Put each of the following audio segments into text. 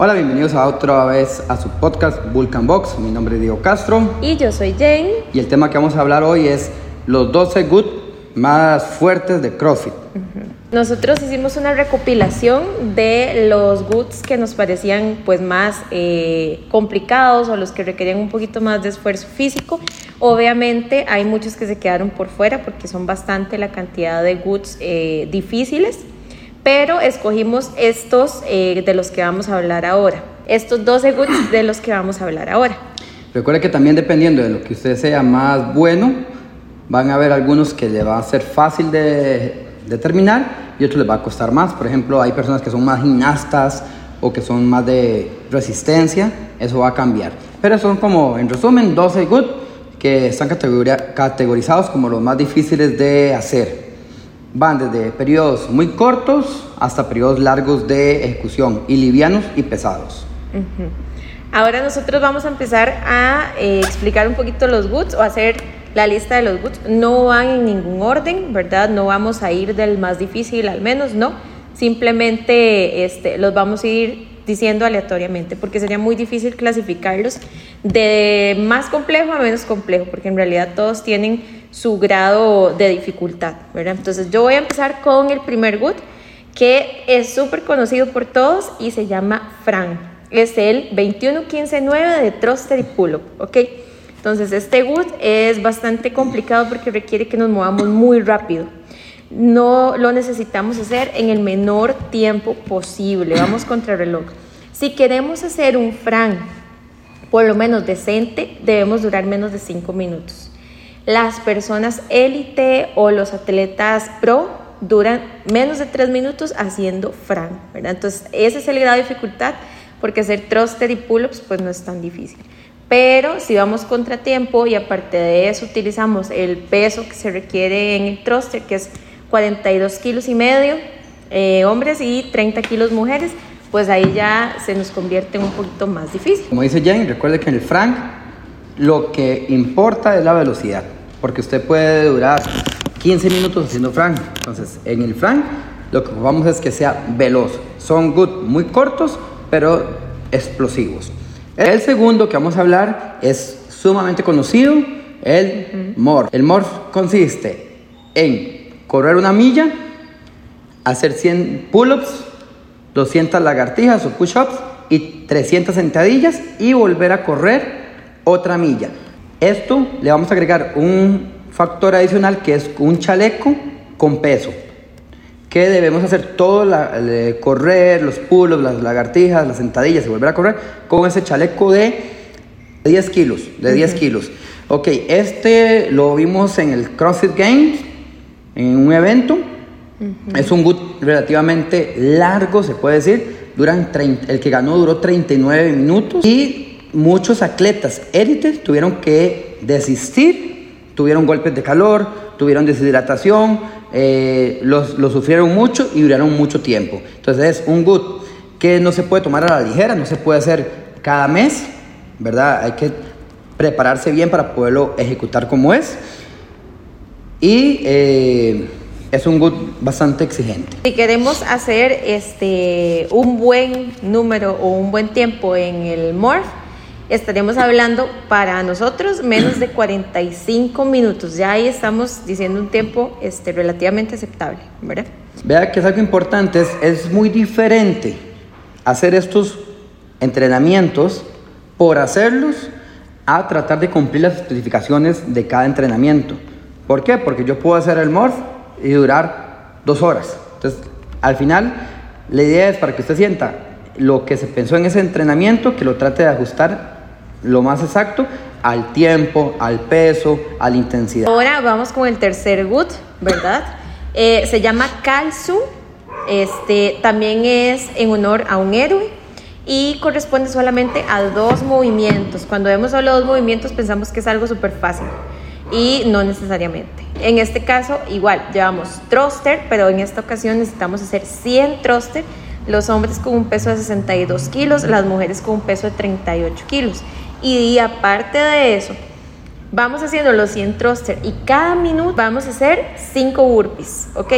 Hola, bienvenidos a otra vez a su podcast Vulcan Box. Mi nombre es Diego Castro. Y yo soy Jane. Y el tema que vamos a hablar hoy es los 12 good más fuertes de CrossFit. Nosotros hicimos una recopilación de los goods que nos parecían pues más eh, complicados o los que requerían un poquito más de esfuerzo físico. Obviamente hay muchos que se quedaron por fuera porque son bastante la cantidad de goods eh, difíciles, pero escogimos estos eh, de los que vamos a hablar ahora. Estos 12 goods de los que vamos a hablar ahora. Recuerde que también dependiendo de lo que usted sea más bueno, van a haber algunos que le va a ser fácil de determinar y otros les va a costar más. Por ejemplo, hay personas que son más gimnastas o que son más de resistencia, eso va a cambiar. Pero son como, en resumen, 12 good que están categorizados como los más difíciles de hacer. Van desde periodos muy cortos hasta periodos largos de ejecución, y livianos y pesados. Ahora nosotros vamos a empezar a eh, explicar un poquito los goods o hacer la lista de los goods. No van en ningún orden, ¿verdad? No vamos a ir del más difícil al menos, no. Simplemente este, los vamos a ir diciendo aleatoriamente, porque sería muy difícil clasificarlos de más complejo a menos complejo, porque en realidad todos tienen su grado de dificultad, ¿verdad? Entonces yo voy a empezar con el primer good, que es súper conocido por todos y se llama Fran. Es el 21159 de thruster y pull-up, ¿ok? Entonces, este good es bastante complicado porque requiere que nos movamos muy rápido. No lo necesitamos hacer en el menor tiempo posible. Vamos contra el reloj. Si queremos hacer un fran por lo menos decente, debemos durar menos de 5 minutos. Las personas élite o los atletas pro duran menos de 3 minutos haciendo fran, Entonces, ese es el grado de dificultad porque hacer thruster y pull-ups pues no es tan difícil. Pero si vamos contratiempo y aparte de eso utilizamos el peso que se requiere en el thruster, que es 42 kilos y medio eh, hombres y 30 kilos mujeres, pues ahí ya se nos convierte en un poquito más difícil. Como dice Jane, recuerde que en el frank lo que importa es la velocidad, porque usted puede durar 15 minutos haciendo frank. Entonces, en el frank lo que vamos es que sea veloz. Son good muy cortos, pero explosivos. El segundo que vamos a hablar es sumamente conocido, el MORPH. El MORPH consiste en correr una milla, hacer 100 pull-ups, 200 lagartijas o push-ups y 300 sentadillas y volver a correr otra milla. Esto le vamos a agregar un factor adicional que es un chaleco con peso que debemos hacer todo, la, correr, los pulos, las lagartijas, las sentadillas y volver a correr con ese chaleco de 10 kilos, de 10 kilos. Ok, este lo vimos en el CrossFit Games, en un evento. Es un boot relativamente largo, se puede decir. Duran el que ganó duró 39 minutos y muchos atletas élites tuvieron que desistir, tuvieron golpes de calor, tuvieron deshidratación, eh, los, sufrieron mucho y duraron mucho tiempo. Entonces es un good que no se puede tomar a la ligera, no se puede hacer cada mes, ¿verdad? Hay que prepararse bien para poderlo ejecutar como es. Y eh, es un good bastante exigente. Si queremos hacer este, un buen número o un buen tiempo en el Morph, estaríamos hablando para nosotros menos de 45 minutos. Ya ahí estamos diciendo un tiempo este, relativamente aceptable, ¿verdad? Vea que es algo importante, es, es muy diferente hacer estos entrenamientos por hacerlos a tratar de cumplir las especificaciones de cada entrenamiento. ¿Por qué? Porque yo puedo hacer el morph y durar dos horas. Entonces, al final, la idea es para que usted sienta lo que se pensó en ese entrenamiento, que lo trate de ajustar lo más exacto al tiempo, al peso, a la intensidad. Ahora vamos con el tercer good, ¿verdad? Eh, se llama Kalsu, este, también es en honor a un héroe y corresponde solamente a dos movimientos. Cuando vemos solo dos movimientos pensamos que es algo súper fácil y no necesariamente. En este caso, igual, llevamos thruster, pero en esta ocasión necesitamos hacer 100 thruster, los hombres con un peso de 62 kilos, las mujeres con un peso de 38 kilos. Y aparte de eso, vamos haciendo los 100 thruster y cada minuto vamos a hacer 5 burpees, ¿ok?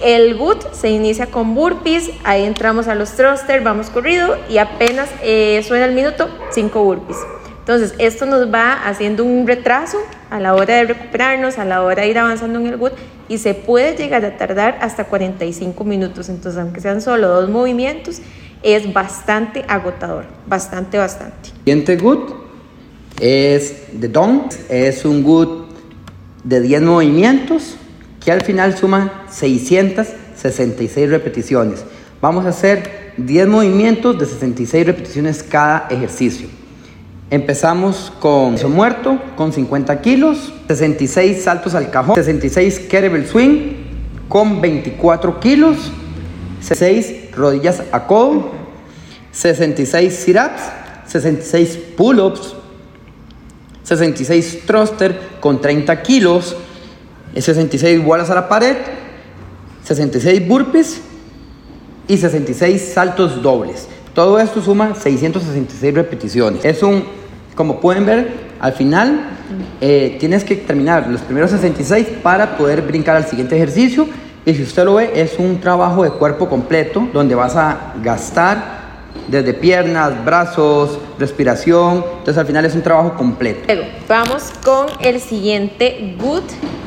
El good se inicia con burpees, ahí entramos a los thrusters, vamos corrido y apenas eh, suena el minuto, 5 burpees. Entonces, esto nos va haciendo un retraso a la hora de recuperarnos, a la hora de ir avanzando en el good y se puede llegar a tardar hasta 45 minutos. Entonces, aunque sean solo dos movimientos, es bastante agotador, bastante, bastante. Siguiente good es de Don, es un good de 10 movimientos que al final suman 666 repeticiones. Vamos a hacer 10 movimientos de 66 repeticiones cada ejercicio. Empezamos con peso muerto con 50 kilos, 66 saltos al cajón, 66 kettlebell swing con 24 kilos, 66 rodillas a codo, 66 sit-ups, 66 pull-ups, 66 thruster con 30 kilos, 66 bolas a la pared, 66 burpees y 66 saltos dobles. Todo esto suma 666 repeticiones. Es un, como pueden ver, al final eh, tienes que terminar los primeros 66 para poder brincar al siguiente ejercicio. Y si usted lo ve, es un trabajo de cuerpo completo donde vas a gastar desde piernas, brazos, respiración. Entonces al final es un trabajo completo. Luego, vamos con el siguiente good,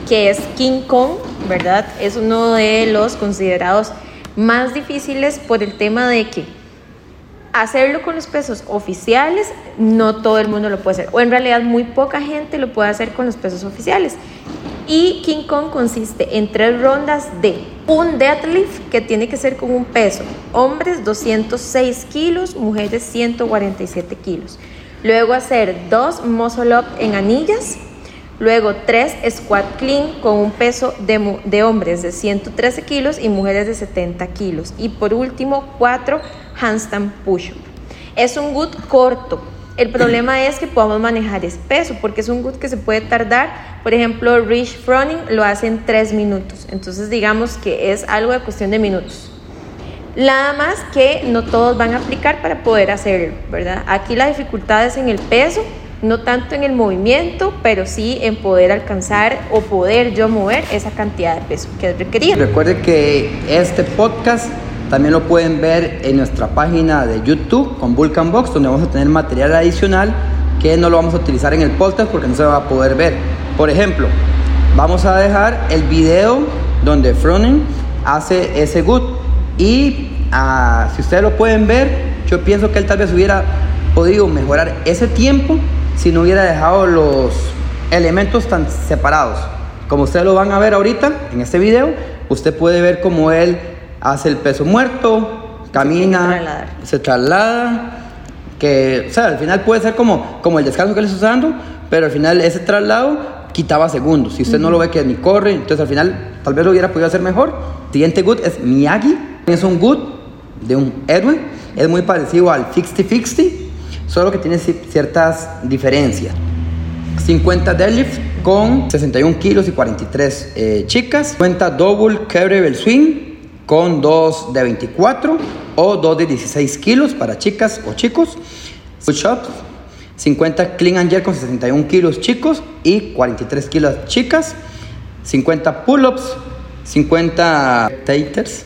que es King Kong, ¿verdad? Es uno de los considerados más difíciles por el tema de que hacerlo con los pesos oficiales no todo el mundo lo puede hacer, o en realidad muy poca gente lo puede hacer con los pesos oficiales. Y King Kong consiste en tres rondas de un deadlift que tiene que ser con un peso. Hombres 206 kilos, mujeres 147 kilos. Luego hacer dos muscle up en anillas. Luego tres squat clean con un peso de, de hombres de 113 kilos y mujeres de 70 kilos. Y por último cuatro handstand push up. Es un good corto, el problema es que podamos manejar espeso, porque es un good que se puede tardar. Por ejemplo, Rich Froning lo hace en 3 minutos. Entonces, digamos que es algo de cuestión de minutos. Nada más que no todos van a aplicar para poder hacerlo, ¿verdad? Aquí la dificultad es en el peso, no tanto en el movimiento, pero sí en poder alcanzar o poder yo mover esa cantidad de peso que es requerida. Recuerde que este podcast también lo pueden ver en nuestra página de YouTube con Vulcan Box, donde vamos a tener material adicional que no lo vamos a utilizar en el podcast porque no se va a poder ver. Por ejemplo, vamos a dejar el video donde Froning hace ese good y ah, si ustedes lo pueden ver, yo pienso que él tal vez hubiera podido mejorar ese tiempo si no hubiera dejado los elementos tan separados. Como ustedes lo van a ver ahorita en este video, usted puede ver cómo él hace el peso muerto, camina, se traslada, que, o sea, al final puede ser como, como el descanso que él está usando, pero al final ese traslado quitaba segundos. Si usted no lo ve que ni corre, entonces al final tal vez lo hubiera podido hacer mejor. Siguiente good es Miyagi, es un good de un Edwin, es muy parecido al 50-50, solo que tiene ciertas diferencias. 50 deadlift con 61 kilos y 43 eh, chicas. Cuenta double kettlebell swing con dos de 24 o dos de 16 kilos para chicas o chicos. Push-ups, 50 clean and jerk con 61 kilos chicos y 43 kilos chicas. 50 pull-ups, 50 taters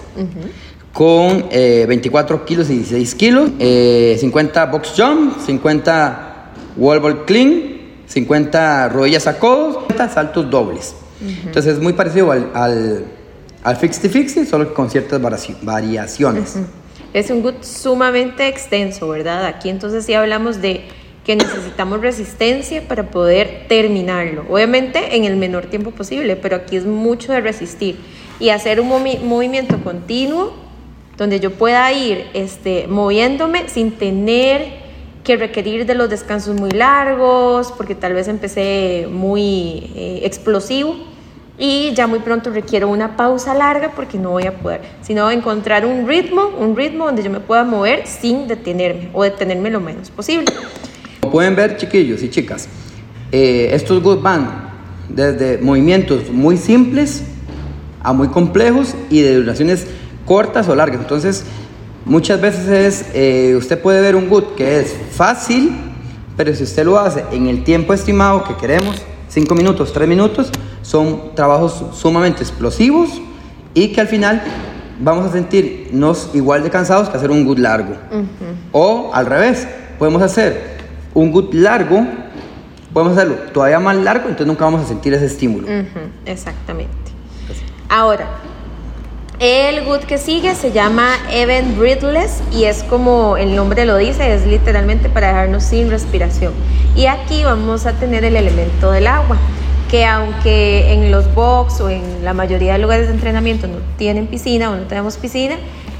con 24 eh, kilos y 16 kilos. 50 eh, box jump, 50 wall ball clean, 50 rodillas a codos, 50 saltos dobles. Entonces es muy parecido al al Fixty Fixty, solo con ciertas variaciones. Es un good sumamente extenso, ¿verdad? Aquí entonces sí hablamos de que necesitamos resistencia para poder terminarlo. Obviamente en el menor tiempo posible, pero aquí es mucho de resistir y hacer un movimiento continuo donde yo pueda ir este, moviéndome sin tener que requerir de los descansos muy largos, porque tal vez empecé muy eh, explosivo y ya muy pronto requiero una pausa larga porque no voy a poder, sino encontrar un ritmo, un ritmo donde yo me pueda mover sin detenerme o detenerme lo menos posible. Como pueden ver, chiquillos y chicas, eh, estos good van desde movimientos muy simples a muy complejos y de duraciones cortas o largas. Entonces, muchas veces es, eh, usted puede ver un good que es fácil, pero si usted lo hace en el tiempo estimado que queremos, 5 minutos, 3 minutos, son trabajos sumamente explosivos y que al final vamos a sentirnos igual de cansados que hacer un good largo. O al revés, podemos hacer un good largo, podemos hacerlo todavía más largo, entonces nunca vamos a sentir ese estímulo. Exactamente. Ahora, el good que sigue se llama Event Breathless y es como el nombre lo dice, es literalmente para dejarnos sin respiración. Y aquí vamos a tener el elemento del agua, que aunque en los box o en la mayoría de lugares de entrenamiento no tienen piscina o no tenemos piscina,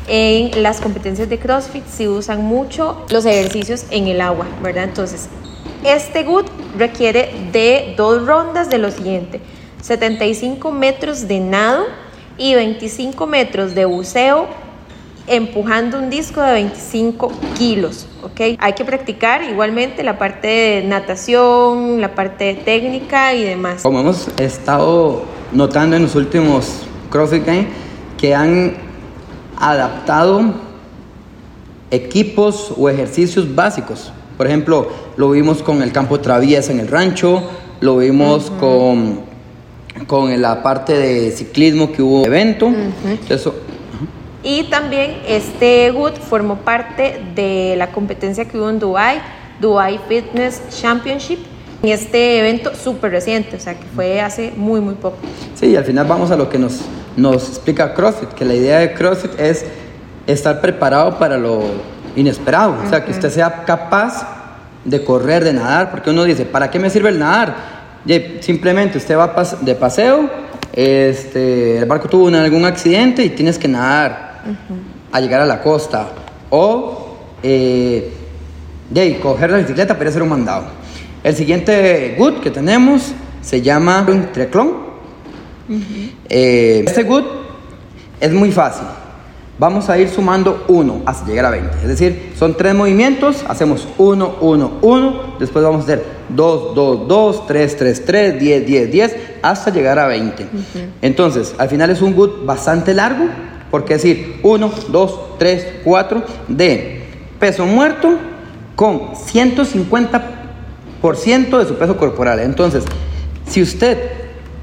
en las competencias de CrossFit se usan mucho los ejercicios en el agua, ¿verdad? Entonces, este good requiere de dos rondas de lo siguiente, 75 metros de nado, y 25 metros de buceo empujando un disco de 25 kilos, ¿ok? Hay que practicar igualmente la parte de natación, la parte técnica y demás. Como hemos estado notando en los últimos CrossFit Games, que han adaptado equipos o ejercicios básicos. Por ejemplo, lo vimos con el campo traviesa en el rancho, lo vimos con con la parte de ciclismo que hubo evento. Eso, y también este Good formó parte de la competencia que hubo en Dubai, Dubai Fitness Championship, en este evento súper reciente, o sea que fue hace muy, muy poco. Sí, y al final vamos a lo que nos, nos explica CrossFit, que la idea de CrossFit es estar preparado para lo inesperado, o sea, que usted sea capaz de correr, de nadar, porque uno dice, ¿para qué me sirve el nadar? simplemente usted va de paseo, este, el barco tuvo algún accidente y tienes que nadar a llegar a la costa. O eh, de coger la bicicleta para hacer un mandado. El siguiente good que tenemos se llama un treclón. Eh, este good es muy fácil vamos a ir sumando 1 hasta llegar a 20. Es decir, son tres movimientos, hacemos 1, 1, 1, después vamos a hacer 2, 2, 2, 3, 3, 3, 10, 10, 10, hasta llegar a 20. Entonces, al final es un good bastante largo, porque es decir, 1, 2, 3, 4 de peso muerto con 150% de su peso corporal. Entonces, si usted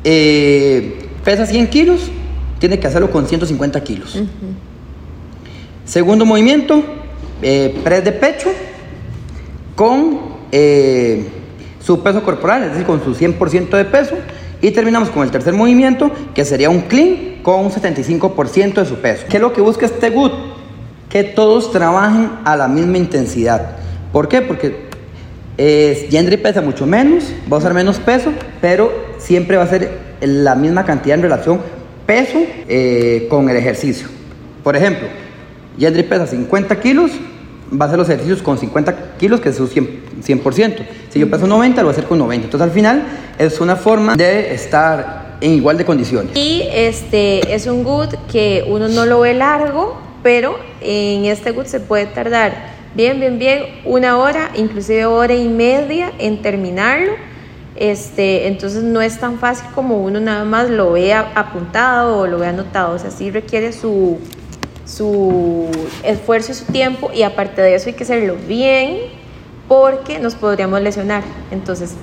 eh, pesa 100 kilos, tiene que hacerlo con 150 kilos. Segundo movimiento, eh, press de pecho con eh, su peso corporal, es decir, con su 100% de peso. Y terminamos con el tercer movimiento, que sería un clean con un 75% de su peso. ¿Qué es lo que busca este good? Que todos trabajen a la misma intensidad. ¿Por qué? Porque eh, Gendry pesa mucho menos, va a usar menos peso, pero siempre va a ser la misma cantidad en relación peso eh, con el ejercicio. Por ejemplo, Yendri pesa 50 kilos, va a hacer los ejercicios con 50 kilos, que es su 100%. Si yo peso 90, lo va a hacer con 90. Entonces, al final, es una forma de estar en igual de condiciones. Y este es un good que uno no lo ve largo, pero en este good se puede tardar bien, bien, bien una hora, inclusive hora y media en terminarlo. Este, entonces no es tan fácil como uno nada más lo vea apuntado o lo vea anotado, o sea, sí requiere su, su esfuerzo y su tiempo y aparte de eso hay que hacerlo bien porque nos podríamos lesionar. Entonces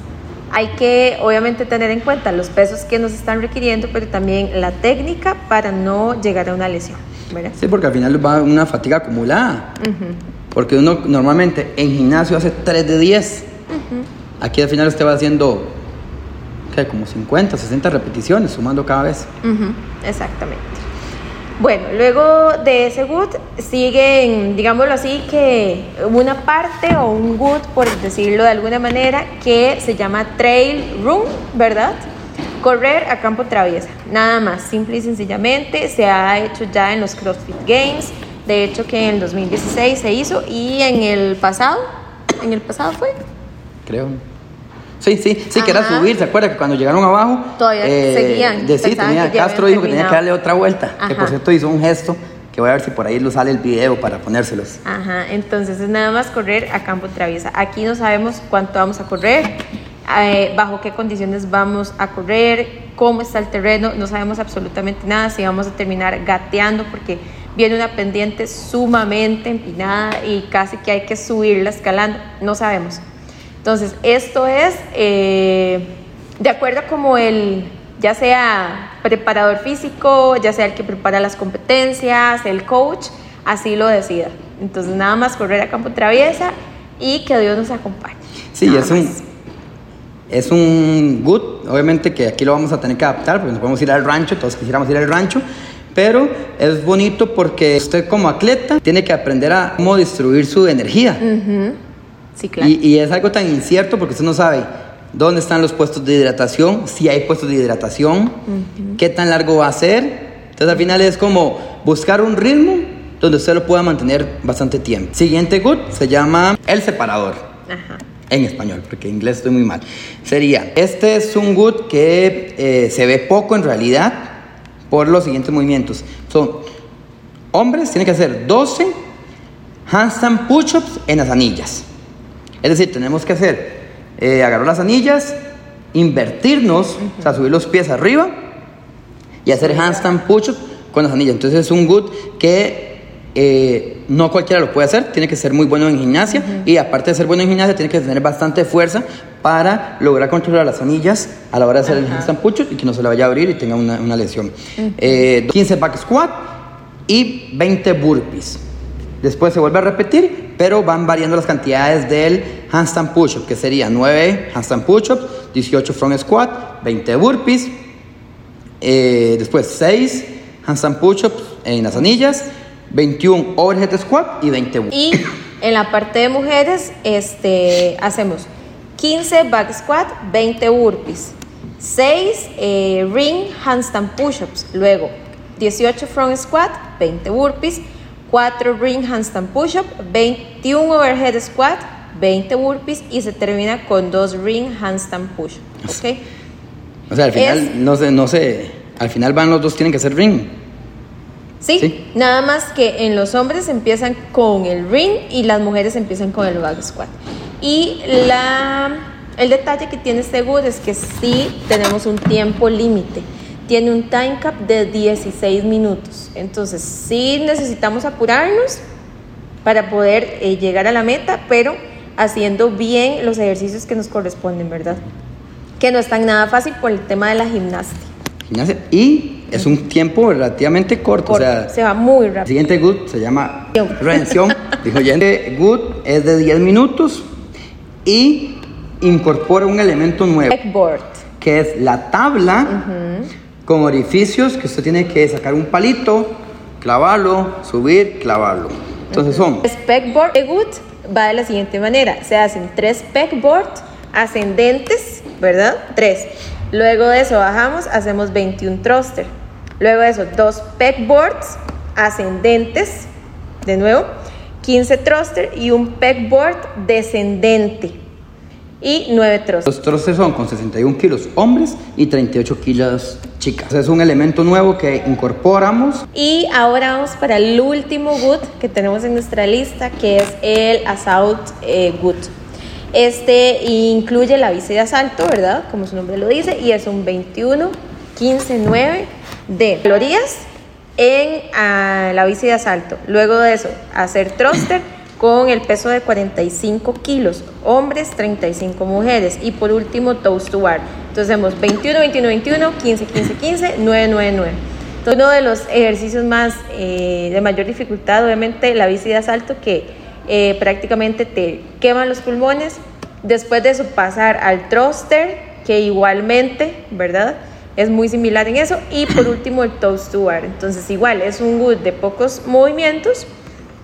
hay que obviamente tener en cuenta los pesos que nos están requiriendo, pero también la técnica para no llegar a una lesión. Sí, porque al final va una fatiga acumulada. Porque uno normalmente en gimnasio hace 3 de 10. Aquí al final usted va haciendo ¿qué? como 50, 60 repeticiones, sumando cada vez. Exactamente. Bueno, luego de ese good siguen, digámoslo así, que una parte o un good, por decirlo de alguna manera, que se llama trail run, ¿verdad? Correr a campo traviesa, nada más, simple y sencillamente, se ha hecho ya en los CrossFit Games, de hecho que en el 2016 se hizo y en el pasado, en el pasado fue. Creo. Sí, sí, sí, que era subir, ¿se acuerda? Que cuando llegaron abajo. Todavía eh, seguían. De, sí, tenía, Castro dijo que tenía que darle otra vuelta. Que por cierto hizo un gesto que voy a ver si por ahí lo sale el video para ponérselos. Ajá, entonces es nada más correr a campo traviesa. Aquí no sabemos cuánto vamos a correr, eh, bajo qué condiciones vamos a correr, cómo está el terreno, no sabemos absolutamente nada, si vamos a terminar gateando porque viene una pendiente sumamente empinada y casi que hay que subirla escalando, no sabemos. Entonces, esto es eh, de acuerdo como el, ya sea preparador físico, ya sea el que prepara las competencias, el coach, así lo decida. Entonces nada más correr a campo traviesa y que Dios nos acompañe. Sí, es un, es un good, obviamente que aquí lo vamos a tener que adaptar, porque nos podemos ir al rancho, todos quisiéramos ir al rancho, pero es bonito porque usted como atleta tiene que aprender a cómo distribuir su energía. Sí, claro. Y, y es algo tan incierto porque usted no sabe dónde están los puestos de hidratación, si hay puestos de hidratación, qué tan largo va a ser. Entonces al final es como buscar un ritmo donde usted lo pueda mantener bastante tiempo. Siguiente good se llama el separador. Ajá. En español, porque en inglés estoy muy mal. Sería, este es un good que eh, se ve poco en realidad por los siguientes movimientos. Son hombres, tienen que hacer 12 handstand push-ups en las anillas. Es decir, tenemos que hacer, eh, agarrar las anillas, invertirnos, o sea, subir los pies arriba y hacer handstand push-ups con las anillas. Entonces es un good que eh, no cualquiera lo puede hacer, tiene que ser muy bueno en gimnasia y aparte de ser bueno en gimnasia tiene que tener bastante fuerza para lograr controlar las anillas a la hora de hacer el handstand push-up y que no se le vaya a abrir y tenga una, una lesión. Eh, 15 back squat y 20 burpees. Después se vuelve a repetir, pero van variando las cantidades del handstand push-up, que sería 9 handstand push-ups, 18 front squat, 20 burpees, eh, después 6 handstand push-ups en las anillas, 21 overhead squat y 20 burpees. Y en la parte de mujeres, este, hacemos 15 back squat, 20 burpees, 6 eh, ring handstand push-ups, luego 18 front squat, 20 burpees, 4 ring handstand push-up, 21 overhead squat, 20 burpees y se termina con 2 ring handstand push-ups. ¿ok? O sea, al final, Es- no sé, no sé, al final van los dos, tienen que hacer ring. ¿Sí? Sí. nada más que en los hombres empiezan con el ring y las mujeres empiezan con el back squat. Y la, el detalle que tiene este good es que sí tenemos un tiempo límite. Tiene un time cap de 16 minutos. Entonces sí necesitamos apurarnos para poder eh, llegar a la meta, pero haciendo bien los ejercicios que nos corresponden, ¿verdad? Que no es tan nada fácil por el tema de la gimnasia. Gimnasia. Y es un tiempo relativamente corto. Corto, o sea, se va muy El rápido. siguiente good se llama Redención. Dijo ya. Este good es de 10 minutos y incorpora un elemento nuevo, Backboard. que es la tabla con orificios que usted tiene que sacar un palito, clavarlo, subir, clavarlo. Entonces son Pegboard good va de la siguiente manera. Se hacen tres pegboard ascendentes, ¿verdad? Tres. Luego de eso bajamos, hacemos 21 thruster. Luego de eso, dos pegboards ascendentes, de nuevo, 15 thruster y un pegboard descendente. Y 9 thrusters. los trozos son con 61 kilos hombres y 38 kilos chicas. Es un elemento nuevo que incorporamos Y ahora vamos para el último good que tenemos en nuestra lista, que es el Assault eh, Good. Este incluye la bici de asalto, ¿verdad? Como su nombre lo dice, y es un 21, 15, 9 de calorías en ah, la bici de asalto. Luego de eso, hacer thruster con el peso de 45 kilos, hombres 35 mujeres y por último toast to bar. Entonces hacemos 21, 21, 21, 15, 15, 15, 9, 9, 9. Entonces, uno de los ejercicios más eh, de mayor dificultad, obviamente, la bici de asalto que eh, prácticamente te queman los pulmones. Después de eso pasar al thruster, que igualmente, ¿verdad? Es muy similar en eso. Y por último el toast to bar. Entonces igual es un good de pocos movimientos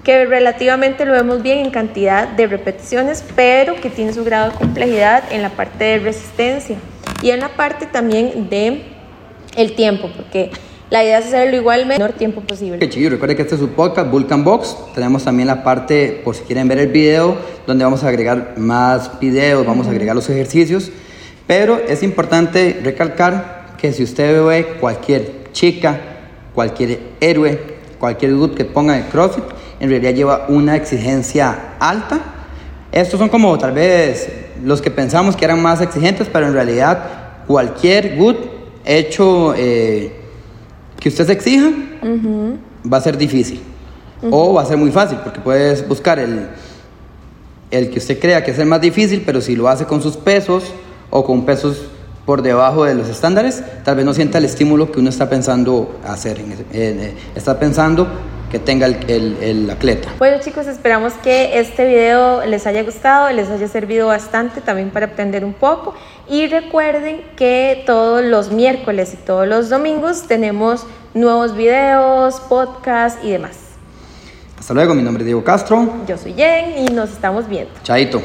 que relativamente lo vemos bien en cantidad de repeticiones, pero que tiene su grado de complejidad en la parte de resistencia y en la parte también de el tiempo, porque la idea es hacerlo igual el menor tiempo posible. Que chiquillos, recuerden que este es su podcast Vulcan Box. Tenemos también la parte, por si quieren ver el video, donde vamos a agregar más videos, vamos a agregar los ejercicios. Pero es importante recalcar que si usted ve cualquier chica, cualquier héroe, cualquier dude que ponga en CrossFit, en realidad lleva una exigencia alta. Estos son como tal vez los que pensamos que eran más exigentes, pero en realidad cualquier good hecho eh, que usted se exija va a ser difícil. O va a ser muy fácil, porque puedes buscar el, el que usted crea que es el más difícil, pero si lo hace con sus pesos o con pesos por debajo de los estándares, tal vez no sienta el estímulo que uno está pensando hacer, eh, está pensando que tenga el, el- el atleta. Bueno chicos, esperamos que este video les haya gustado, les haya servido bastante también para aprender un poco. Y recuerden que todos los miércoles y todos los domingos tenemos nuevos videos, podcasts y demás. Hasta luego, mi nombre es Diego Castro. Yo soy Jen y nos estamos viendo. Chaito.